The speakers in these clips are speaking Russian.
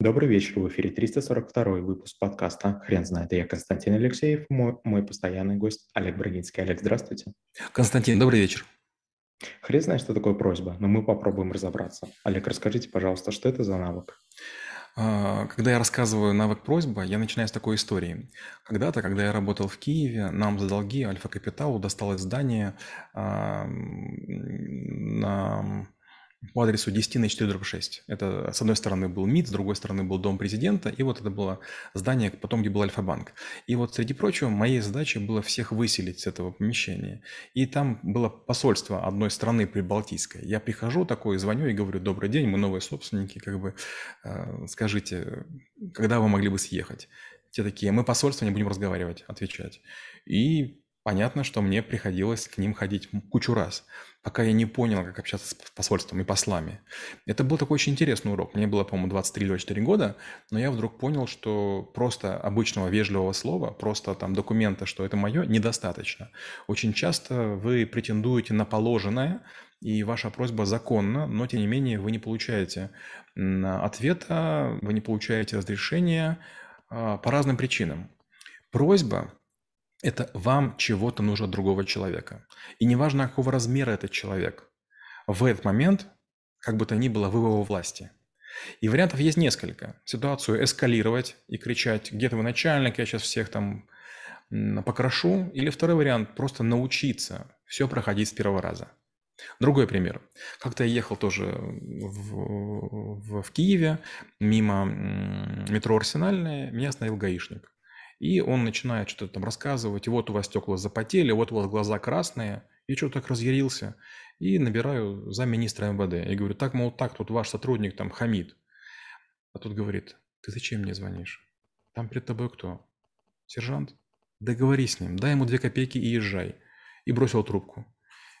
Добрый вечер, в эфире 342 выпуск подкаста «Хрен знает». Я Константин Алексеев, мой, мой постоянный гость Олег Брагинский. Олег, здравствуйте. Константин, добрый вечер. Хрен знает, что такое просьба, но мы попробуем разобраться. Олег, расскажите, пожалуйста, что это за навык? А, когда я рассказываю навык просьба, я начинаю с такой истории. Когда-то, когда я работал в Киеве, нам за долги Альфа Капиталу досталось здание а, на по адресу 10 на 4 дробь 6. Это с одной стороны был МИД, с другой стороны был Дом президента, и вот это было здание, потом где был Альфа-банк. И вот, среди прочего, моей задачей было всех выселить с этого помещения. И там было посольство одной страны прибалтийской. Я прихожу такой, звоню и говорю, добрый день, мы новые собственники, как бы э, скажите, когда вы могли бы съехать? Те такие, мы посольство не будем разговаривать, отвечать. И Понятно, что мне приходилось к ним ходить кучу раз, пока я не понял, как общаться с посольством и послами. Это был такой очень интересный урок. Мне было, по-моему, 23-24 года, но я вдруг понял, что просто обычного вежливого слова, просто там документа, что это мое, недостаточно. Очень часто вы претендуете на положенное, и ваша просьба законна, но тем не менее вы не получаете ответа, вы не получаете разрешения а, по разным причинам. Просьба это вам чего-то нужно от другого человека. И неважно, какого размера этот человек, в этот момент, как бы то ни было, вы его власти. И вариантов есть несколько. Ситуацию эскалировать и кричать, где-то вы начальник, я сейчас всех там покрошу. Или второй вариант, просто научиться все проходить с первого раза. Другой пример. Как-то я ехал тоже в, в, в Киеве, мимо метро Арсенальное, меня остановил гаишник. И он начинает что-то там рассказывать, и вот у вас стекла запотели, вот у вас глаза красные. И что-то так разъярился. И набираю замминистра МВД. И говорю, так, мол, так, тут ваш сотрудник там хамит. А тут говорит, ты зачем мне звонишь? Там перед тобой кто? Сержант? Договорись с ним, дай ему две копейки и езжай. И бросил трубку.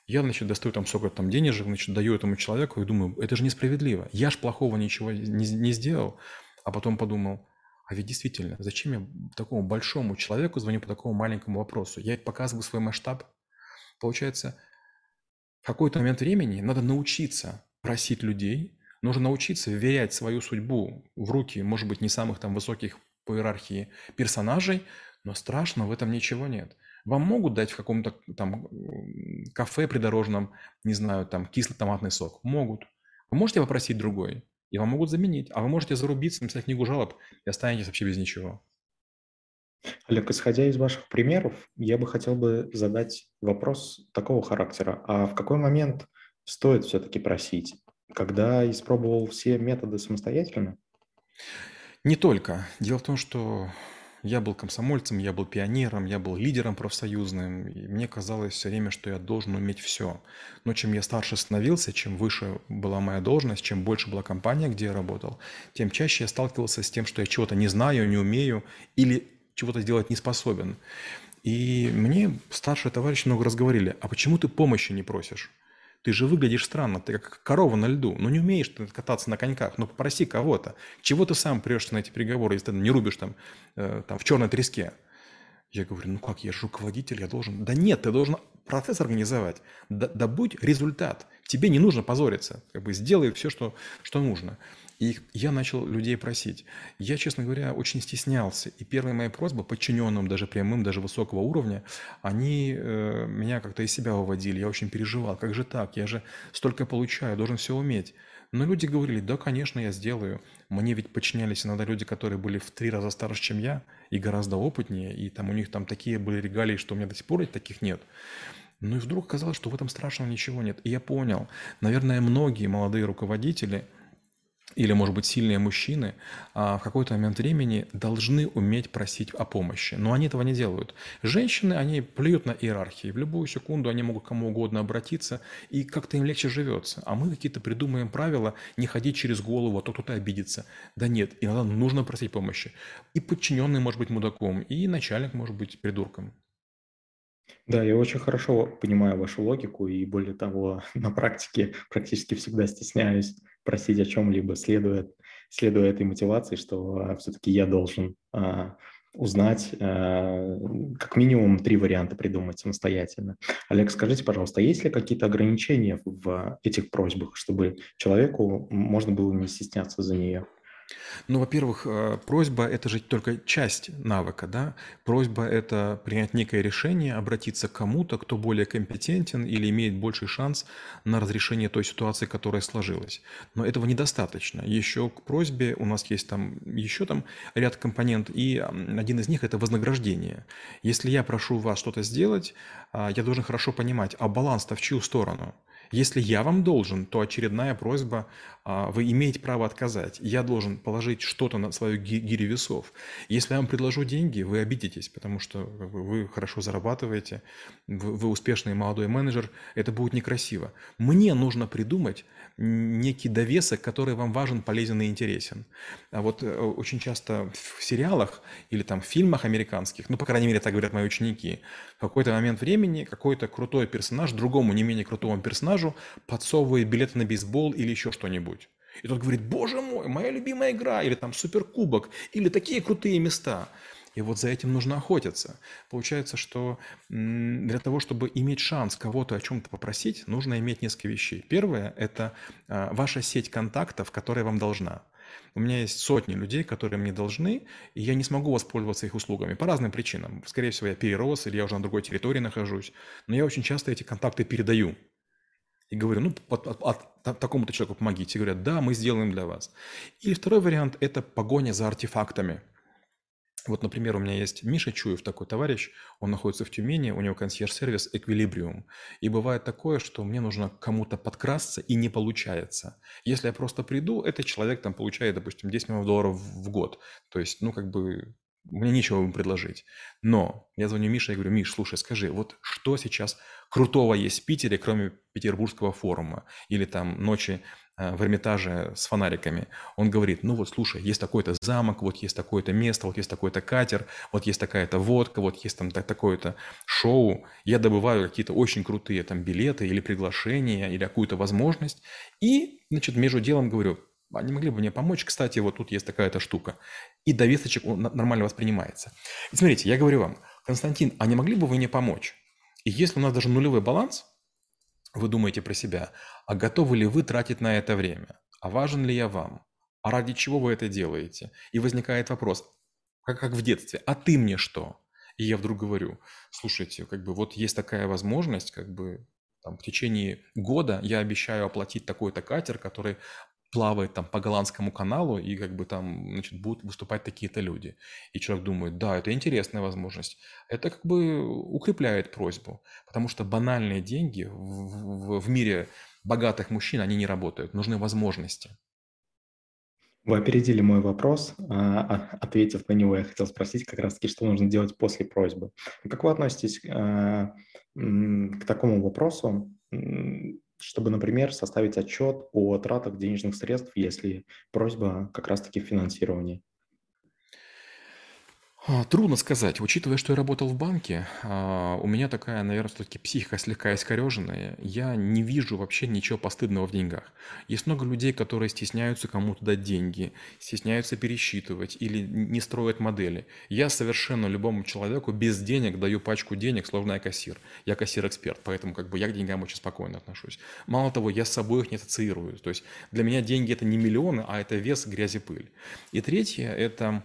Я, значит, достаю там сколько там денежек, значит, даю этому человеку и думаю, это же несправедливо. Я ж плохого ничего не, не сделал. А потом подумал, а ведь действительно, зачем я такому большому человеку звоню по такому маленькому вопросу? Я показываю свой масштаб. Получается, в какой-то момент времени надо научиться просить людей, нужно научиться вверять свою судьбу в руки, может быть, не самых там высоких по иерархии персонажей, но страшно в этом ничего нет. Вам могут дать в каком-то там кафе придорожном, не знаю, там кислый томатный сок? Могут. Вы можете попросить другой? И вам могут заменить. А вы можете зарубиться, написать книгу жалоб и останетесь вообще без ничего. Олег, исходя из ваших примеров, я бы хотел бы задать вопрос такого характера. А в какой момент стоит все-таки просить? Когда испробовал все методы самостоятельно? Не только. Дело в том, что я был комсомольцем, я был пионером, я был лидером профсоюзным, и мне казалось все время, что я должен уметь все. Но чем я старше становился, чем выше была моя должность, чем больше была компания, где я работал, тем чаще я сталкивался с тем, что я чего-то не знаю, не умею или чего-то сделать не способен. И мне старшие товарищи много раз говорили, а почему ты помощи не просишь? Ты же выглядишь странно, ты как корова на льду. Ну не умеешь кататься на коньках, ну попроси кого-то. Чего ты сам прешься на эти переговоры, если ты не рубишь там, э, там в черной треске? Я говорю, ну как, я же руководитель, я должен... Да нет, ты должен процесс организовать. Да будь результат. Тебе не нужно позориться. Как бы сделай все, что, что нужно. И я начал людей просить. Я, честно говоря, очень стеснялся. И первые мои просьбы, подчиненным, даже прямым, даже высокого уровня, они э, меня как-то из себя выводили. Я очень переживал. Как же так? Я же столько получаю, должен все уметь. Но люди говорили, да, конечно, я сделаю. Мне ведь подчинялись иногда люди, которые были в три раза старше, чем я, и гораздо опытнее, и там у них там такие были регалии, что у меня до сих пор таких нет. Ну и вдруг казалось, что в этом страшного ничего нет. И я понял, наверное, многие молодые руководители – или, может быть, сильные мужчины а, в какой-то момент времени должны уметь просить о помощи. Но они этого не делают. Женщины, они плюют на иерархии. В любую секунду они могут кому угодно обратиться, и как-то им легче живется. А мы какие-то придумаем правила, не ходить через голову, а то кто-то обидится. Да нет, иногда нужно просить помощи. И подчиненный может быть мудаком, и начальник может быть придурком. Да, я очень хорошо понимаю вашу логику и более того, на практике практически всегда стесняюсь просить о чем-либо, следуя, следуя этой мотивации, что а, все-таки я должен а, узнать, а, как минимум три варианта придумать самостоятельно. Олег, скажите, пожалуйста, есть ли какие-то ограничения в этих просьбах, чтобы человеку можно было не стесняться за нее? Ну, во-первых, э, просьба– это же только часть навыка, да? Просьба– это принять некое решение, обратиться к кому-то, кто более компетентен или имеет больший шанс на разрешение той ситуации, которая сложилась. Но этого недостаточно. Еще к просьбе у нас есть там еще там ряд компонент, и один из них – это вознаграждение. Если я прошу вас что-то сделать, а, я должен хорошо понимать, а баланс-то в чью сторону? Если я вам должен, то очередная просьба, вы имеете право отказать. Я должен положить что-то на свою гире весов. Если я вам предложу деньги, вы обидитесь, потому что вы хорошо зарабатываете, вы успешный молодой менеджер, это будет некрасиво. Мне нужно придумать некий довесок, который вам важен, полезен и интересен. А вот э, очень часто в сериалах или там в фильмах американских, ну, по крайней мере, так говорят мои ученики, в какой-то момент времени какой-то крутой персонаж другому не менее крутому персонажу подсовывает билеты на бейсбол или еще что-нибудь. И тот говорит, боже мой, моя любимая игра, или там суперкубок, или такие крутые места. И вот за этим нужно охотиться. Получается, что для того, чтобы иметь шанс кого-то о чем-то попросить, нужно иметь несколько вещей. Первое – это а, ваша сеть контактов, которая вам должна. У меня есть сотни людей, которые мне должны, и я не смогу воспользоваться их услугами по разным причинам. Скорее всего, я перерос или я уже на другой территории нахожусь. Но я очень часто эти контакты передаю. И говорю, ну, от, от, от такому-то человеку помогите. И говорят, да, мы сделаем для вас. И второй вариант – это погоня за артефактами – вот, например, у меня есть Миша Чуев, такой товарищ, он находится в Тюмени, у него консьерж-сервис «Эквилибриум». И бывает такое, что мне нужно кому-то подкрасться, и не получается. Если я просто приду, этот человек там получает, допустим, 10 миллионов долларов в год. То есть, ну, как бы, мне нечего ему предложить. Но я звоню Мише и говорю, Миш, слушай, скажи, вот что сейчас крутого есть в Питере, кроме Петербургского форума или там ночи Э, в Эрмитаже с фонариками. Он говорит, ну вот слушай, есть такой-то замок, вот есть такое-то место, вот есть такой-то катер, вот есть такая-то водка, вот есть там такое-то шоу. Я добываю какие-то очень крутые там билеты или приглашения, или какую-то возможность. И, значит, между делом говорю, а не могли бы мне помочь? Кстати, вот тут есть такая-то штука. И довесочек нормально воспринимается. И смотрите, я говорю вам, Константин, а не могли бы вы мне помочь? И если у нас даже нулевой баланс, вы думаете про себя, а готовы ли вы тратить на это время? А важен ли я вам? А ради чего вы это делаете? И возникает вопрос, как, как в детстве, а ты мне что? И я вдруг говорю, слушайте, как бы вот есть такая возможность, как бы там, в течение года я обещаю оплатить такой-то катер, который плавает там по голландскому каналу, и как бы там, значит, будут выступать такие-то люди. И человек думает, да, это интересная возможность. Это как бы укрепляет просьбу, потому что банальные деньги в, в, в мире богатых мужчин, они не работают. Нужны возможности. Вы опередили мой вопрос, а, а, ответив на него, я хотел спросить как раз-таки, что нужно делать после просьбы. Как вы относитесь а, к такому вопросу? Чтобы, например, составить отчет о тратах денежных средств, если просьба как раз-таки в финансировании. А, трудно сказать. Учитывая, что я работал в банке, а, у меня такая, наверное, все-таки психика слегка искореженная. Я не вижу вообще ничего постыдного в деньгах. Есть много людей, которые стесняются кому-то дать деньги, стесняются пересчитывать или не строят модели. Я совершенно любому человеку без денег даю пачку денег, словно я кассир. Я кассир-эксперт, поэтому как бы я к деньгам очень спокойно отношусь. Мало того, я с собой их не ассоциирую. То есть для меня деньги – это не миллионы, а это вес, грязи, пыль. И третье – это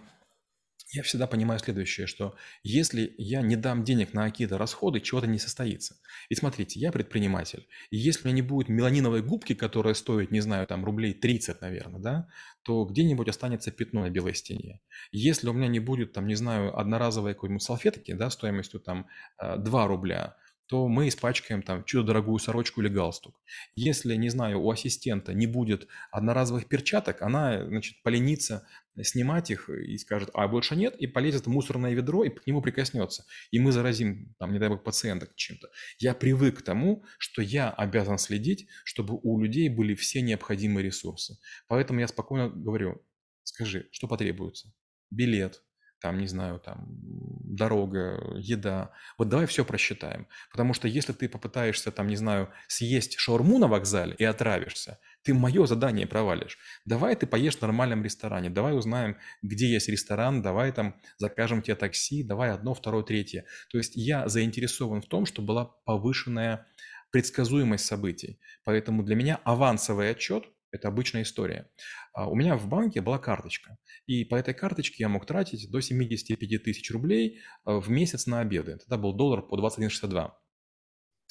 я всегда понимаю следующее, что если я не дам денег на какие-то расходы, чего-то не состоится. И смотрите, я предприниматель, и если у меня не будет меланиновой губки, которая стоит, не знаю, там рублей 30, наверное, да, то где-нибудь останется пятно на белой стене. Если у меня не будет, там, не знаю, одноразовой какой-нибудь салфетки, да, стоимостью там 2 э, рубля, то мы испачкаем там чудо-дорогую сорочку или галстук. Если, не знаю, у ассистента не будет одноразовых перчаток, она, значит, поленится снимать их и скажет, а больше нет, и полезет в мусорное ведро и к нему прикоснется. И мы заразим, там, не дай бог, пациента чем-то. Я привык к тому, что я обязан следить, чтобы у людей были все необходимые ресурсы. Поэтому я спокойно говорю, скажи, что потребуется? Билет, там, не знаю, там, дорога, еда. Вот давай все просчитаем. Потому что если ты попытаешься, там, не знаю, съесть шаурму на вокзале и отравишься, ты мое задание провалишь. Давай ты поешь в нормальном ресторане, давай узнаем, где есть ресторан, давай там закажем тебе такси, давай одно, второе, третье. То есть я заинтересован в том, чтобы была повышенная предсказуемость событий. Поэтому для меня авансовый отчет – это обычная история. А у меня в банке была карточка, и по этой карточке я мог тратить до 75 тысяч рублей а, в месяц на обеды. Тогда был доллар по 21,62.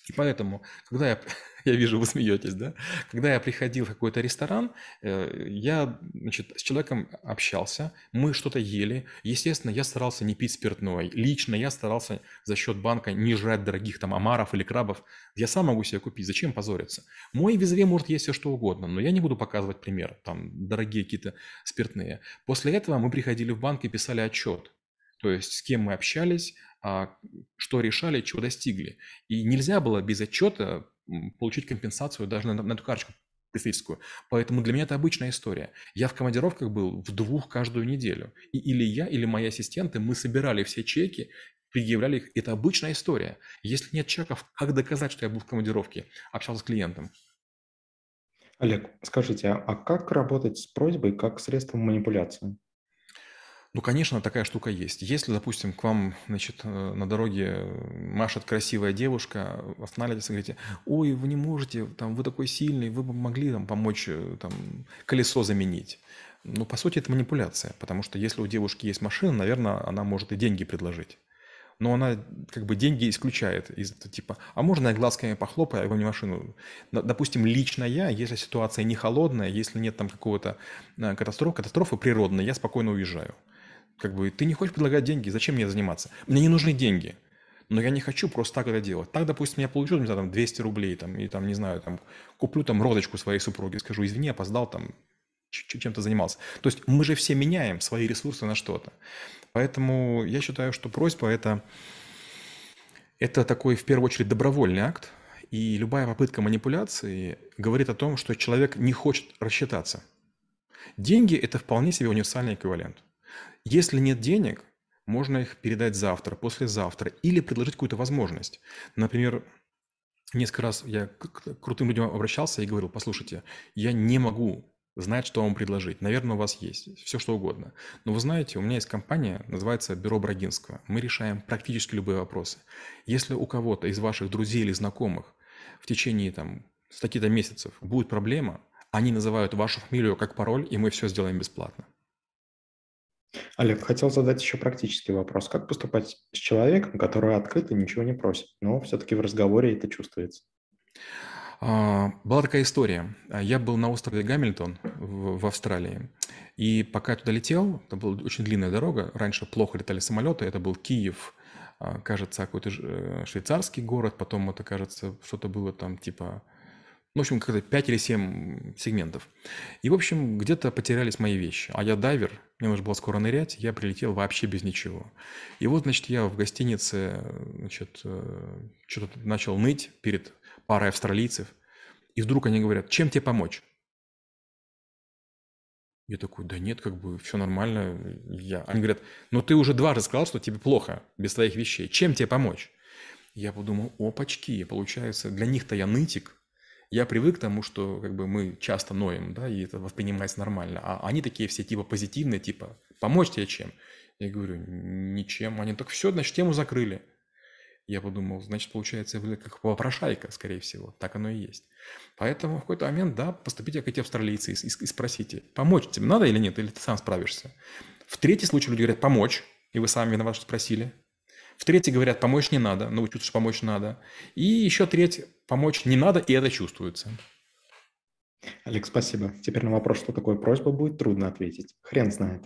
И поэтому, когда я, я вижу, вы смеетесь, да? Когда я приходил в какой-то ресторан, э, я, значит, с человеком общался, мы что-то ели. Естественно, я старался не пить спиртное. Лично я старался за счет банка не жрать дорогих там омаров или крабов. Я сам могу себе купить, зачем позориться? Мой визове может есть все что угодно, но я не буду показывать пример, там, дорогие какие-то спиртные. После этого мы приходили в банк и писали отчет. То есть с кем мы общались, что решали, чего достигли. И нельзя было без отчета получить компенсацию даже на, на эту карточку представительскую. Поэтому для меня это обычная история. Я в командировках был в двух каждую неделю. И или я, или мои ассистенты, мы собирали все чеки, предъявляли их. Это обычная история. Если нет чеков, как доказать, что я был в командировке, общался с клиентом? Олег, скажите, а как работать с просьбой как средством манипуляции? Ну, конечно, такая штука есть. Если, допустим, к вам, значит, э, на дороге машет красивая девушка, останавливаетесь и говорите, ой, вы не можете, там, вы такой сильный, вы бы могли там помочь, э, там, колесо заменить. Ну, по сути, это манипуляция, потому что если у девушки есть машина, наверное, она может и деньги предложить. Но она как бы деньги исключает из типа, а можно я глазками похлопаю, я вам не машину? Допустим, лично я, если ситуация не холодная, если нет там какого-то э, катастрофы, катастрофы природной, я спокойно уезжаю. Как бы ты не хочешь предлагать деньги, зачем мне заниматься? Мне не нужны деньги. Но я не хочу просто так это делать. Так, допустим, я получу, не знаю, там 200 рублей, там, и там, не знаю, там, куплю там розочку своей супруге, скажу, извини, опоздал, там, чем-то занимался. То есть мы же все меняем свои ресурсы на что-то. Поэтому я считаю, что просьба это, это такой, в первую очередь, добровольный акт, и любая попытка манипуляции говорит о том, что человек не хочет рассчитаться. Деньги – это вполне себе универсальный эквивалент. Если нет денег, можно их передать завтра, послезавтра или предложить какую-то возможность. Например, несколько раз я к крутым людям обращался и говорил, послушайте, я не могу знать, что вам предложить. Наверное, у вас есть все, что угодно. Но вы знаете, у меня есть компания, называется Бюро Брагинского. Мы решаем практически любые вопросы. Если у кого-то из ваших друзей или знакомых в течение там, таких-то месяцев будет проблема, они называют вашу фамилию как пароль, и мы все сделаем бесплатно. Олег, хотел задать еще практический вопрос. Как поступать с человеком, который открыто ничего не просит, но все-таки в разговоре это чувствуется? А, была такая история. Я был на острове Гамильтон в, Австралии. И пока туда летел, это была очень длинная дорога. Раньше плохо летали самолеты. Это был Киев, а, кажется, какой-то э, швейцарский город. Потом это, кажется, что-то было там типа ну, в общем, как-то 5 или 7 сегментов. И, в общем, где-то потерялись мои вещи. А я дайвер, мне нужно было скоро нырять, я прилетел вообще без ничего. И вот, значит, я в гостинице, значит, э, что-то начал ныть перед парой австралийцев. И вдруг они говорят, чем тебе помочь? Я такой, да нет, как бы все нормально. Я... Они говорят, ну ты уже дважды сказал, что тебе плохо без твоих вещей. Чем тебе помочь? Я подумал, опачки, получается, для них-то я нытик, я привык к тому, что как бы мы часто ноем, да, и это воспринимается нормально. А они такие все типа позитивные, типа, помочь тебе чем? Я говорю, ничем. Они так, все, значит, тему закрыли. Я подумал, значит, получается, вы как попрошайка, скорее всего. Так оно и есть. Поэтому в какой-то момент, да, поступите как эти австралийцы и, и, спросите, помочь тебе надо или нет, или ты сам справишься. В третий случай люди говорят, помочь, и вы сами виноваты, что спросили. В третий говорят, помочь не надо, но вы чувствуете, что помочь надо. И еще треть, помочь не надо, и это чувствуется. Олег, спасибо. Теперь на вопрос, что такое просьба, будет трудно ответить. Хрен знает.